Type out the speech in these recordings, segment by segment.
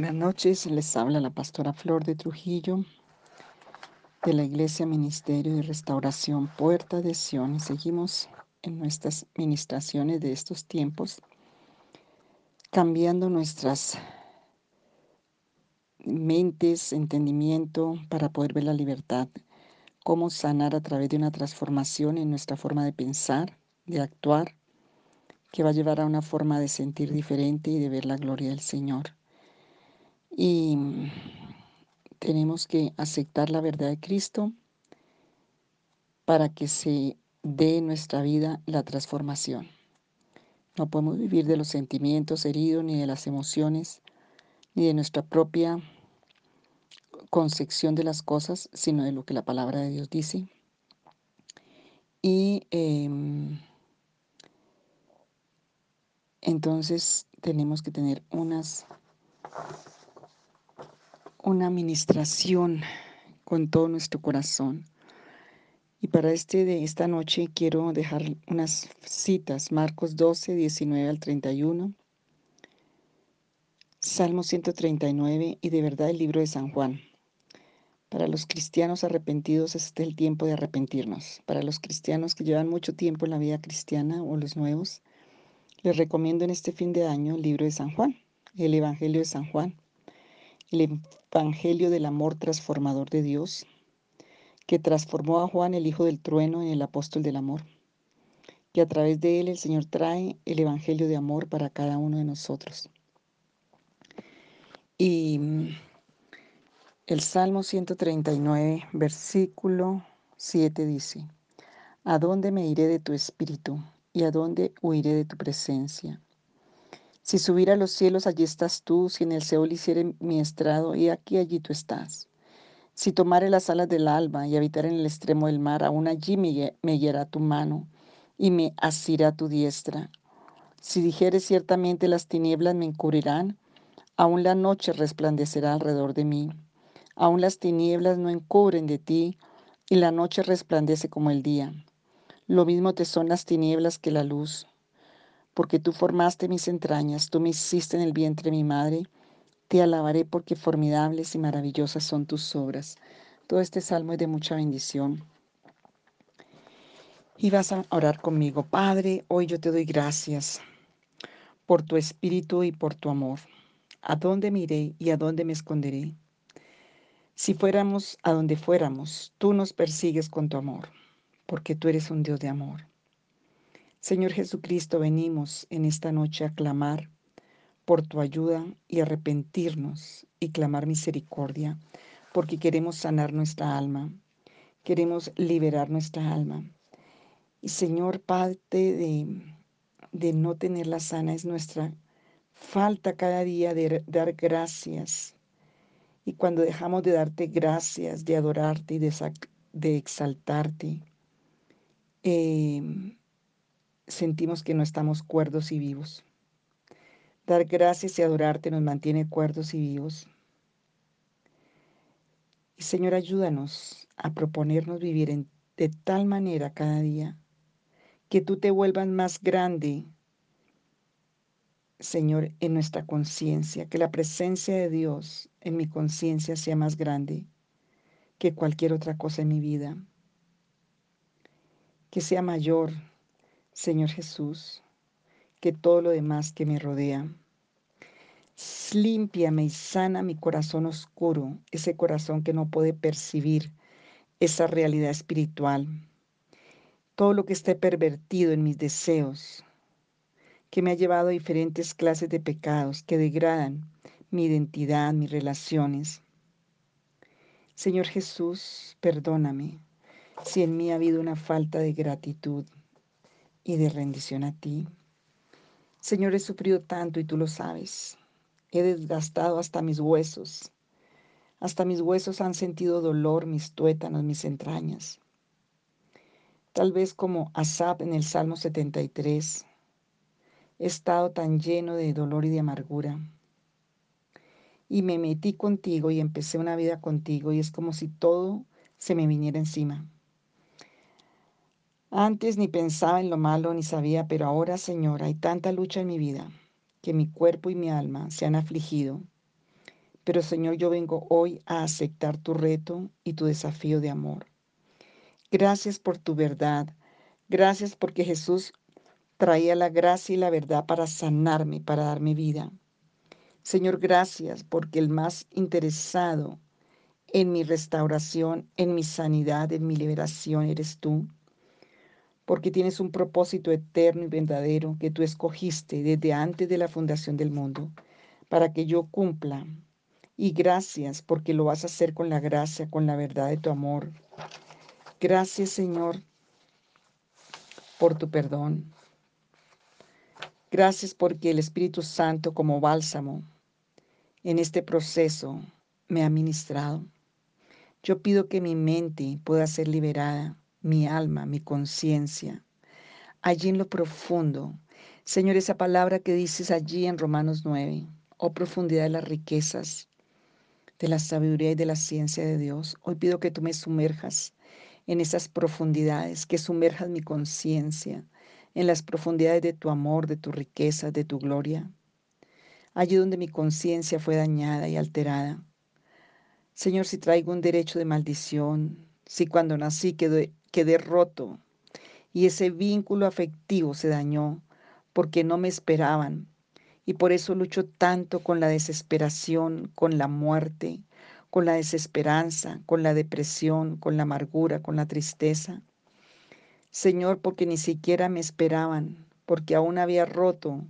Buenas noches, les habla la pastora Flor de Trujillo de la Iglesia Ministerio de Restauración Puerta de Sion seguimos en nuestras ministraciones de estos tiempos cambiando nuestras mentes, entendimiento para poder ver la libertad, cómo sanar a través de una transformación en nuestra forma de pensar, de actuar, que va a llevar a una forma de sentir diferente y de ver la gloria del Señor. Y tenemos que aceptar la verdad de Cristo para que se dé en nuestra vida la transformación. No podemos vivir de los sentimientos heridos, ni de las emociones, ni de nuestra propia concepción de las cosas, sino de lo que la palabra de Dios dice. Y em, entonces tenemos que tener unas una administración con todo nuestro corazón. Y para este de esta noche quiero dejar unas citas, Marcos 12, 19 al 31, Salmo 139 y de verdad el libro de San Juan. Para los cristianos arrepentidos este es el tiempo de arrepentirnos. Para los cristianos que llevan mucho tiempo en la vida cristiana o los nuevos, les recomiendo en este fin de año el libro de San Juan, el Evangelio de San Juan el Evangelio del amor transformador de Dios, que transformó a Juan, el Hijo del Trueno, en el apóstol del amor, que a través de él el Señor trae el Evangelio de amor para cada uno de nosotros. Y el Salmo 139, versículo 7 dice, ¿A dónde me iré de tu espíritu y a dónde huiré de tu presencia? Si subiera a los cielos, allí estás tú. Si en el Seol hiciere mi estrado, y aquí allí tú estás. Si tomare las alas del alba y habitar en el extremo del mar, aún allí me, me tu mano y me asirá tu diestra. Si dijere ciertamente las tinieblas me encubrirán, aún la noche resplandecerá alrededor de mí. Aún las tinieblas no encubren de ti, y la noche resplandece como el día. Lo mismo te son las tinieblas que la luz porque tú formaste mis entrañas, tú me hiciste en el vientre de mi madre. Te alabaré porque formidables y maravillosas son tus obras. Todo este salmo es de mucha bendición. Y vas a orar conmigo. Padre, hoy yo te doy gracias por tu espíritu y por tu amor. ¿A dónde miré y a dónde me esconderé? Si fuéramos a donde fuéramos, tú nos persigues con tu amor, porque tú eres un Dios de amor. Señor Jesucristo, venimos en esta noche a clamar por tu ayuda y arrepentirnos y clamar misericordia, porque queremos sanar nuestra alma, queremos liberar nuestra alma. Y Señor, parte de, de no tenerla sana es nuestra falta cada día de dar gracias. Y cuando dejamos de darte gracias, de adorarte y de, de exaltarte, eh, sentimos que no estamos cuerdos y vivos. Dar gracias y adorarte nos mantiene cuerdos y vivos. Y Señor, ayúdanos a proponernos vivir de tal manera cada día que tú te vuelvas más grande, Señor, en nuestra conciencia, que la presencia de Dios en mi conciencia sea más grande que cualquier otra cosa en mi vida, que sea mayor Señor Jesús, que todo lo demás que me rodea. Límpiame y sana mi corazón oscuro, ese corazón que no puede percibir esa realidad espiritual. Todo lo que esté pervertido en mis deseos, que me ha llevado a diferentes clases de pecados que degradan mi identidad, mis relaciones. Señor Jesús, perdóname si en mí ha habido una falta de gratitud y de rendición a ti. Señor, he sufrido tanto y tú lo sabes. He desgastado hasta mis huesos. Hasta mis huesos han sentido dolor, mis tuétanos, mis entrañas. Tal vez como Asap en el Salmo 73, he estado tan lleno de dolor y de amargura. Y me metí contigo y empecé una vida contigo y es como si todo se me viniera encima. Antes ni pensaba en lo malo ni sabía, pero ahora, Señor, hay tanta lucha en mi vida que mi cuerpo y mi alma se han afligido Pero Señor, yo vengo hoy a aceptar tu reto y tu desafío de amor. Gracias por tu verdad. Gracias porque Jesús traía la gracia y la verdad para sanarme, para darme vida. Señor, gracias porque el más interesado en mi restauración, en mi sanidad, en mi liberación eres tú. Porque tienes un propósito eterno y verdadero que tú escogiste desde antes de la fundación del mundo para que yo cumpla. Y gracias porque lo vas a hacer con la gracia, con la verdad de tu amor. Gracias Señor por tu perdón. Gracias porque el Espíritu Santo como bálsamo en este proceso me ha ministrado. Yo pido que mi mente pueda ser liberada, mi alma, mi conciencia, allí en lo profundo. Señor, esa palabra que dices allí en Romanos 9, oh profundidad de las riquezas, de la sabiduría y de la ciencia de Dios, hoy pido que tú me sumerjas en esas profundidades, que sumerjas mi conciencia en las profundidades de tu amor, de tu riqueza, de tu gloria. Allí donde mi conciencia fue dañada y alterada. Señor, si traigo un derecho de maldición, si cuando nací quedé, quedé roto y ese vínculo afectivo se dañó porque no me esperaban, y por eso lucho tanto con la desesperación, con la muerte, con la desesperanza, con la depresión, con la amargura, con la tristeza. Señor, porque ni siquiera me esperaban, porque aún había roto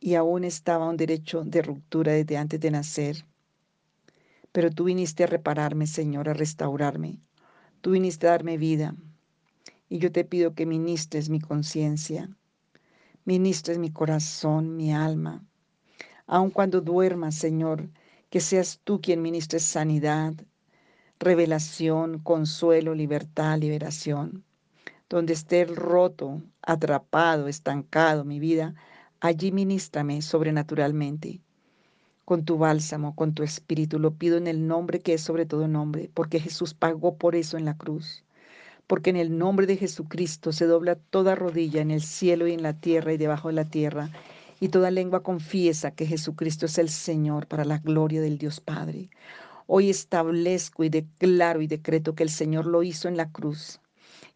y aún estaba un derecho de ruptura desde antes de nacer. Pero tú viniste a repararme, Señor, a restaurarme. Tú viniste a darme vida. Y yo te pido que ministres mi conciencia, ministres mi corazón, mi alma. Aun cuando duermas, Señor, que seas tú quien ministres sanidad, revelación, consuelo, libertad, liberación. Donde esté roto, atrapado, estancado mi vida, allí ministrame sobrenaturalmente. Con tu bálsamo, con tu espíritu, lo pido en el nombre que es sobre todo nombre, porque Jesús pagó por eso en la cruz porque en el nombre de Jesucristo se dobla toda rodilla en el cielo y en la tierra y debajo de la tierra, y toda lengua confiesa que Jesucristo es el Señor para la gloria del Dios Padre. Hoy establezco y declaro y decreto que el Señor lo hizo en la cruz.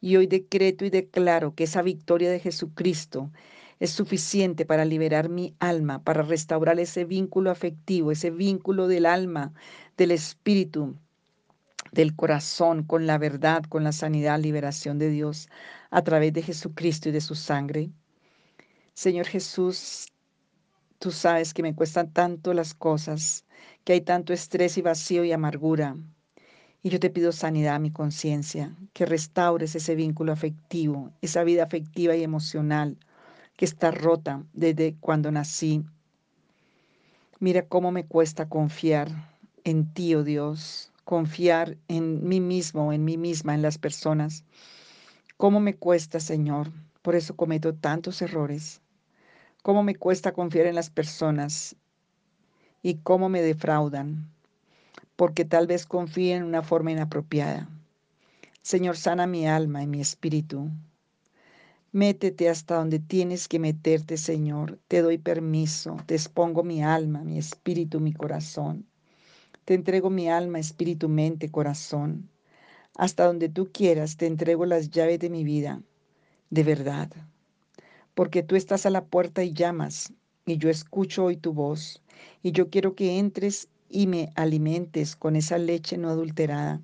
Y hoy decreto y declaro que esa victoria de Jesucristo es suficiente para liberar mi alma, para restaurar ese vínculo afectivo, ese vínculo del alma, del espíritu, del corazón, con la verdad, con la sanidad, liberación de Dios a través de Jesucristo y de su sangre. Señor Jesús, tú sabes que me cuestan tanto las cosas, que hay tanto estrés y vacío y amargura. Y yo te pido sanidad a mi conciencia, que restaures ese vínculo afectivo, esa vida afectiva y emocional que está rota desde cuando nací. Mira cómo me cuesta confiar en ti, oh Dios, confiar en mí mismo, en mí misma, en las personas. ¿Cómo me cuesta, Señor? Por eso cometo tantos errores. ¿Cómo me cuesta confiar en las personas? ¿Y cómo me defraudan? Porque tal vez confíe en una forma inapropiada. Señor, sana mi alma y mi espíritu. Métete hasta donde tienes que meterte, Señor. Te doy permiso. Te expongo mi alma, mi espíritu, mi corazón. Te entrego mi alma, espíritu, mente, corazón. Hasta donde tú quieras, te entrego las llaves de mi vida, de verdad. Porque tú estás a la puerta y llamas, y yo escucho hoy tu voz, y yo quiero que entres y me alimentes con esa leche no adulterada,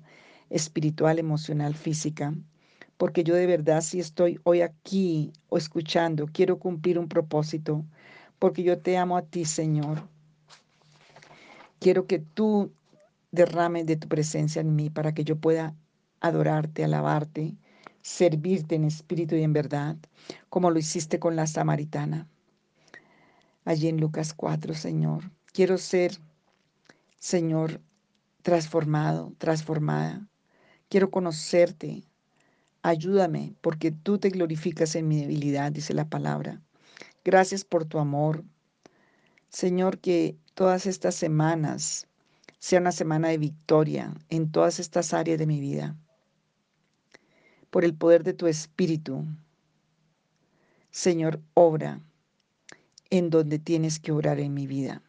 espiritual, emocional, física. Porque yo de verdad si estoy hoy aquí o escuchando, quiero cumplir un propósito, porque yo te amo a ti, Señor. Quiero que tú derrames de tu presencia en mí para que yo pueda adorarte, alabarte, servirte en espíritu y en verdad, como lo hiciste con la samaritana. Allí en Lucas 4, Señor. Quiero ser, Señor, transformado, transformada. Quiero conocerte. Ayúdame, porque tú te glorificas en mi debilidad, dice la palabra. Gracias por tu amor. Señor, que todas estas semanas sea una semana de victoria en todas estas áreas de mi vida. Por el poder de tu Espíritu, Señor, obra en donde tienes que obrar en mi vida.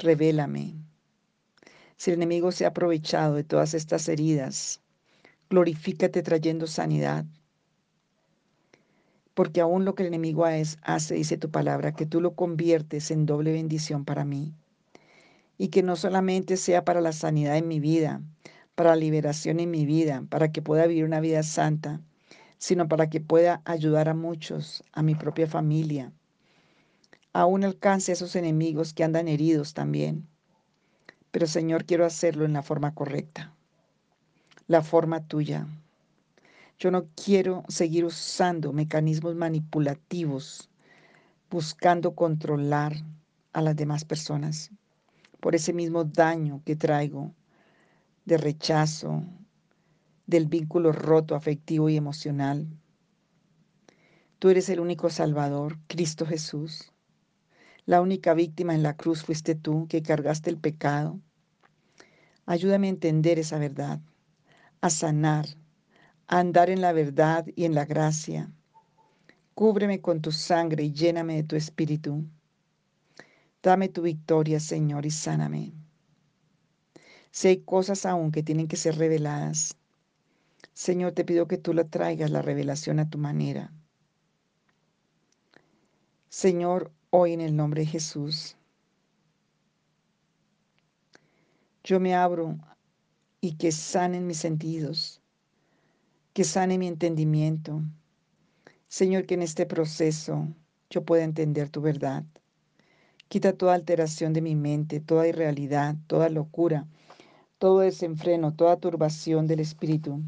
revélame. Si el enemigo se ha aprovechado de todas estas heridas, glorifícate trayendo sanidad. Porque aún lo que el enemigo hace, dice tu palabra, que tú lo conviertes en doble bendición para mí. Y que no solamente sea para la sanidad en mi vida, para la liberación en mi vida, para que pueda vivir una vida santa, sino para que pueda ayudar a muchos, a mi propia familia. Aún alcance a esos enemigos que andan heridos también. Pero Señor, quiero hacerlo en la forma correcta, la forma tuya. Yo no quiero seguir usando mecanismos manipulativos, buscando controlar a las demás personas por ese mismo daño que traigo de rechazo, del vínculo roto afectivo y emocional. Tú eres el único Salvador, Cristo Jesús. La única víctima en la cruz fuiste tú que cargaste el pecado. Ayúdame a entender esa verdad, a sanar, a andar en la verdad y en la gracia. Cúbreme con tu sangre y lléname de tu espíritu. Dame tu victoria, Señor, y sáname. Si hay cosas aún que tienen que ser reveladas, Señor, te pido que tú la traigas la revelación a tu manera. Señor, hoy en el nombre de Jesús, yo me abro y que sanen mis sentidos, que sane mi entendimiento. Señor, que en este proceso yo pueda entender tu verdad. Quita toda alteración de mi mente, toda irrealidad, toda locura, todo desenfreno, toda turbación del espíritu.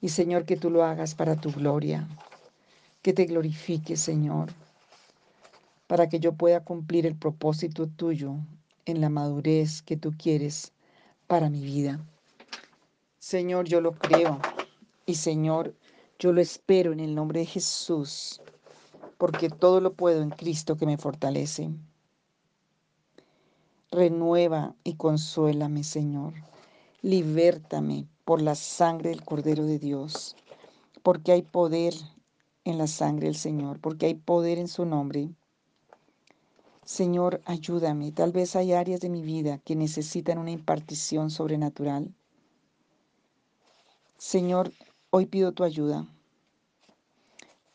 Y Señor, que tú lo hagas para tu gloria, que te glorifique, Señor, para que yo pueda cumplir el propósito tuyo en la madurez que tú quieres para mi vida. Señor, yo lo creo y Señor, yo lo espero en el nombre de Jesús, porque todo lo puedo en Cristo que me fortalece. Renueva y consuélame, Señor. Libértame por la sangre del Cordero de Dios, porque hay poder en la sangre del Señor, porque hay poder en su nombre. Señor, ayúdame. Tal vez hay áreas de mi vida que necesitan una impartición sobrenatural. Señor, hoy pido tu ayuda.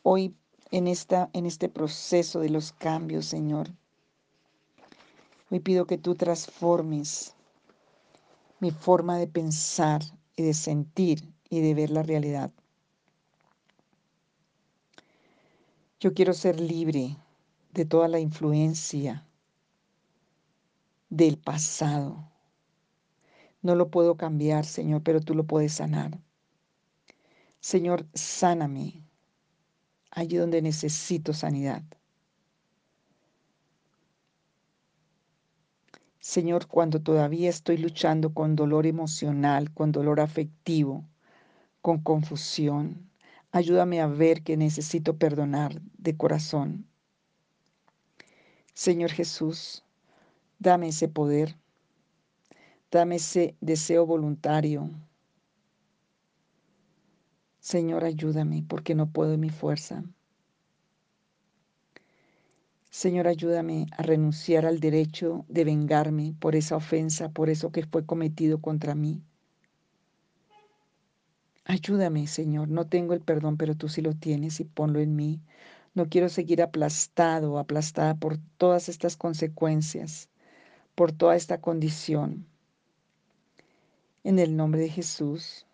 Hoy en, esta, en este proceso de los cambios, Señor, hoy pido que tú transformes mi forma de pensar y de sentir y de ver la realidad. Yo quiero ser libre de toda la influencia del pasado. No lo puedo cambiar, Señor, pero tú lo puedes sanar. Señor, sáname allí donde necesito sanidad. Señor, cuando todavía estoy luchando con dolor emocional, con dolor afectivo, con confusión, ayúdame a ver que necesito perdonar de corazón. Señor Jesús, dame ese poder, dame ese deseo voluntario. Señor, ayúdame porque no puedo en mi fuerza. Señor, ayúdame a renunciar al derecho de vengarme por esa ofensa, por eso que fue cometido contra mí. Ayúdame, Señor. No tengo el perdón, pero tú sí lo tienes y ponlo en mí. No quiero seguir aplastado aplastada por todas estas consecuencias, por toda esta condición. En el nombre de Jesús.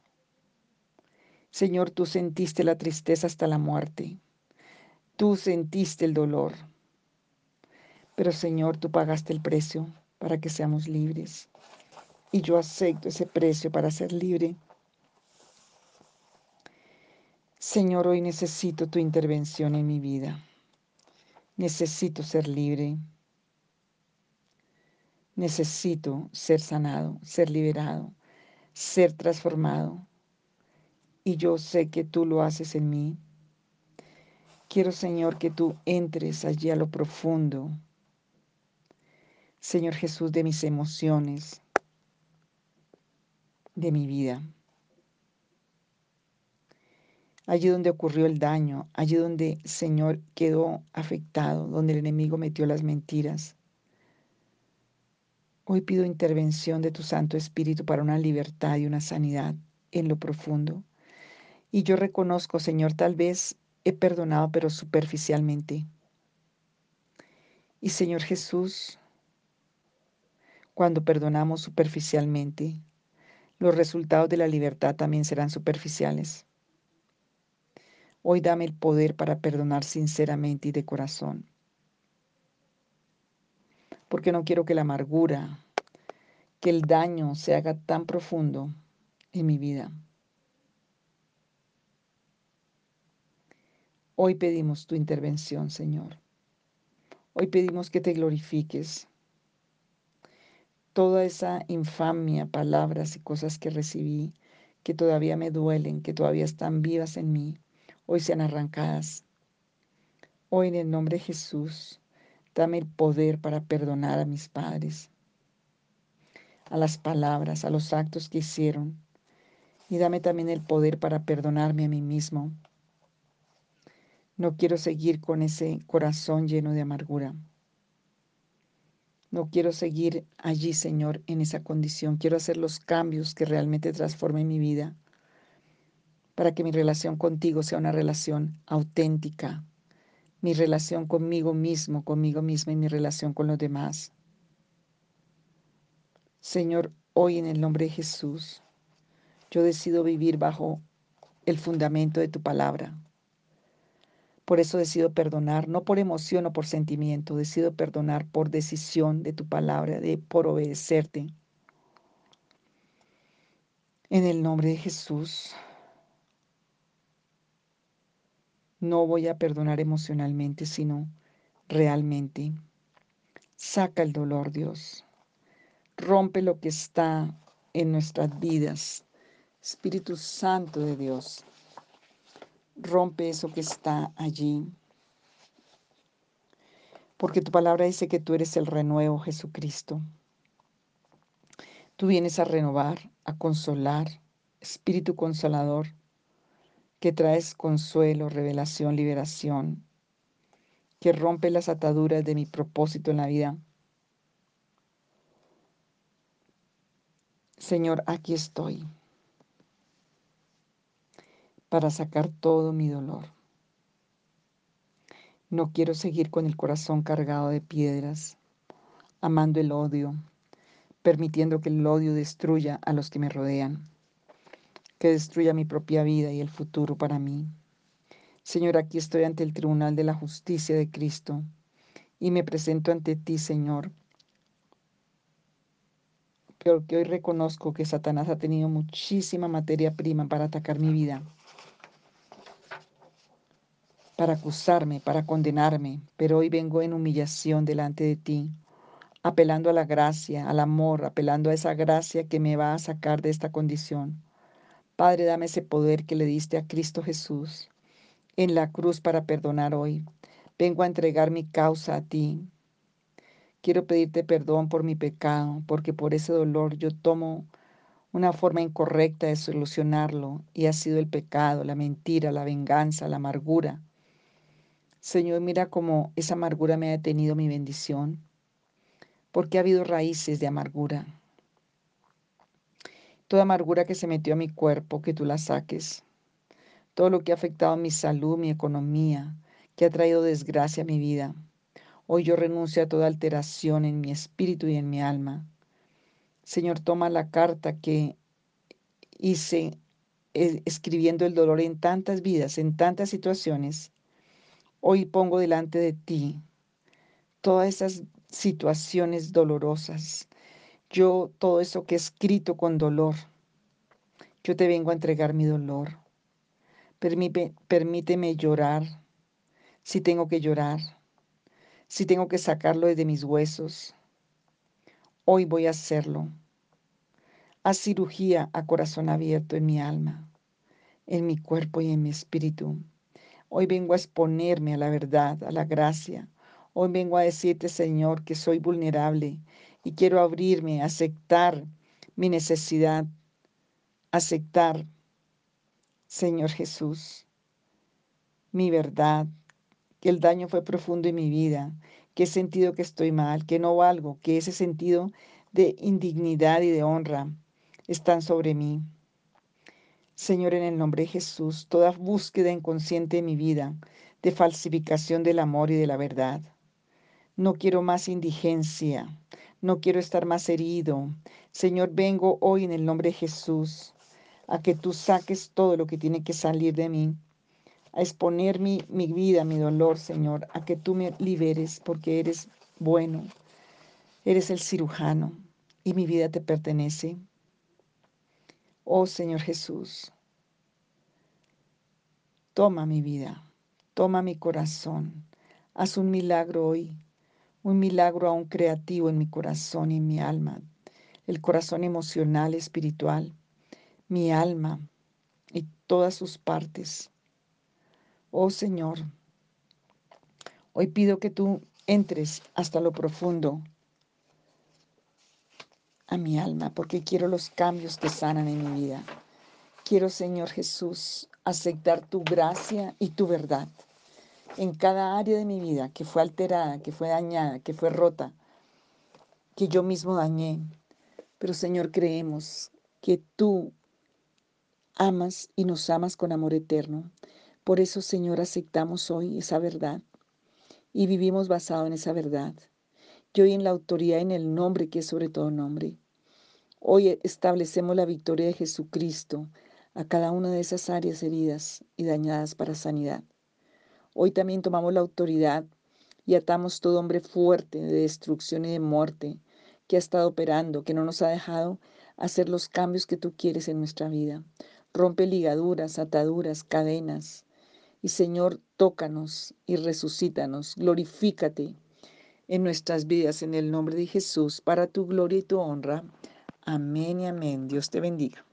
Señor, tú sentiste la tristeza hasta la muerte. Tú sentiste el dolor. Pero Señor, tú pagaste el precio para que seamos libres. Y yo acepto ese precio para ser libre. Señor, hoy necesito tu intervención en mi vida. Necesito ser libre. Necesito ser sanado, ser liberado, ser transformado. Y yo sé que tú lo haces en mí. Quiero, Señor, que tú entres allí a lo profundo Señor Jesús, de mis emociones, de mi vida. Allí donde ocurrió el daño, allí donde, Señor, quedó afectado, donde el enemigo metió las mentiras. Hoy pido intervención de tu Santo Espíritu para una libertad y una sanidad en lo profundo. Y yo reconozco, Señor, tal vez he perdonado, pero superficialmente. Y Señor Jesús, cuando perdonamos superficialmente, los resultados de la libertad también serán superficiales. Hoy dame el poder para perdonar sinceramente y de corazón. Porque no quiero que la amargura, que el daño se haga tan profundo en mi vida. Hoy pedimos tu intervención, Señor. Hoy pedimos que te glorifiques. Toda esa infamia, palabras y cosas que recibí, que todavía me duelen, que todavía están vivas en mí, hoy sean arrancadas. Hoy en el nombre de Jesús, dame el poder para perdonar a mis padres, a las palabras, a los actos que hicieron. Y dame también el poder para perdonarme a mí mismo no quiero seguir con ese corazón lleno de amargura. No quiero seguir allí, Señor, en esa condición. Quiero hacer los cambios que realmente transformen mi vida para que mi relación contigo sea una relación auténtica, mi relación conmigo mismo, conmigo misma y mi relación con los demás. Señor, hoy en el nombre de Jesús, yo decido vivir bajo el fundamento de tu palabra. Por eso decido perdonar, no por emoción o por sentimiento, decido perdonar por decisión de tu palabra, de por obedecerte. En el nombre de Jesús, no voy a perdonar emocionalmente, sino realmente. Saca el dolor, Dios. Rompe lo que está en nuestras vidas. Espíritu Santo de Dios, Rompe eso que está allí. Porque tu palabra dice que tú eres el renuevo, Jesucristo. Tú vienes a renovar, a consolar, Espíritu Consolador, que traes consuelo, revelación, liberación, que rompe las ataduras de mi propósito en la vida. Señor, aquí estoy para sacar todo mi dolor. No quiero seguir con el corazón cargado de piedras, amando el odio, permitiendo que el odio destruya a los que me rodean, que destruya mi propia vida y el futuro para mí. Señor, aquí estoy ante el tribunal de la justicia de Cristo y me presento ante ti, Señor, porque hoy reconozco que Satanás ha tenido muchísima materia prima para atacar mi vida para acusarme, para condenarme, pero hoy vengo en humillación delante de ti, apelando a la gracia, al amor, apelando a esa gracia que me va a sacar de esta condición. Padre, dame ese poder que le diste a Cristo Jesús en la cruz para perdonar hoy. Vengo a entregar mi causa a ti. Quiero pedirte perdón por mi pecado, porque por ese dolor yo tomo una forma incorrecta de solucionarlo y ha sido el pecado, la mentira, la venganza, la amargura, Señor, mira cómo esa amargura me ha detenido mi bendición, porque ha habido raíces de amargura. Toda amargura que se metió a mi cuerpo, que tú la saques. Todo lo que ha afectado mi salud, mi economía, que ha traído desgracia a mi vida. Hoy yo renuncio a toda alteración en mi espíritu y en mi alma. Señor, toma la carta que hice eh, escribiendo el dolor en tantas vidas, en tantas situaciones, Hoy pongo delante de ti todas esas situaciones dolorosas. Yo todo eso que he escrito con dolor, yo te vengo a entregar mi dolor. permíteme llorar si tengo que llorar, si tengo que sacarlo de mis huesos. Hoy voy a hacerlo. Haz cirugía a corazón abierto en mi alma, en mi cuerpo y en mi espíritu. Hoy vengo a exponerme a la verdad, a la gracia. Hoy vengo a decirte, Señor, que soy vulnerable y quiero abrirme, aceptar mi necesidad, aceptar, Señor Jesús, mi verdad, que el daño fue profundo en mi vida, que he sentido que estoy mal, que no valgo, que ese sentido de indignidad y de honra están sobre mí. Señor, en el nombre de Jesús, toda búsqueda inconsciente de mi vida, de falsificación del amor y de la verdad. No quiero más indigencia, no quiero estar más herido. Señor, vengo hoy en el nombre de Jesús a que tú saques todo lo que tiene que salir de mí, a exponer mi, mi vida, mi dolor, Señor, a que tú me liberes porque eres bueno, eres el cirujano y mi vida te pertenece. Oh Señor Jesús, toma mi vida, toma mi corazón, haz un milagro hoy, un milagro aún creativo en mi corazón y en mi alma, el corazón emocional, espiritual, mi alma y todas sus partes. Oh Señor, hoy pido que tú entres hasta lo profundo a mi alma, porque quiero los cambios que sanan en mi vida. Quiero, Señor Jesús, aceptar tu gracia y tu verdad en cada área de mi vida que fue alterada, que fue dañada, que fue rota, que yo mismo dañé. Pero Señor, creemos que tú amas y nos amas con amor eterno. Por eso, Señor, aceptamos hoy esa verdad y vivimos basado en esa verdad. Y hoy en la autoridad, en el nombre que es sobre todo nombre. Hoy establecemos la victoria de Jesucristo a cada una de esas áreas heridas y dañadas para sanidad. Hoy también tomamos la autoridad y atamos todo hombre fuerte de destrucción y de muerte que ha estado operando, que no nos ha dejado hacer los cambios que tú quieres en nuestra vida. Rompe ligaduras, ataduras, cadenas. Y Señor, tócanos y resucítanos, glorifícate en nuestras vidas en el nombre de Jesús, para tu gloria y tu honra. Amén y amén. Dios te bendiga.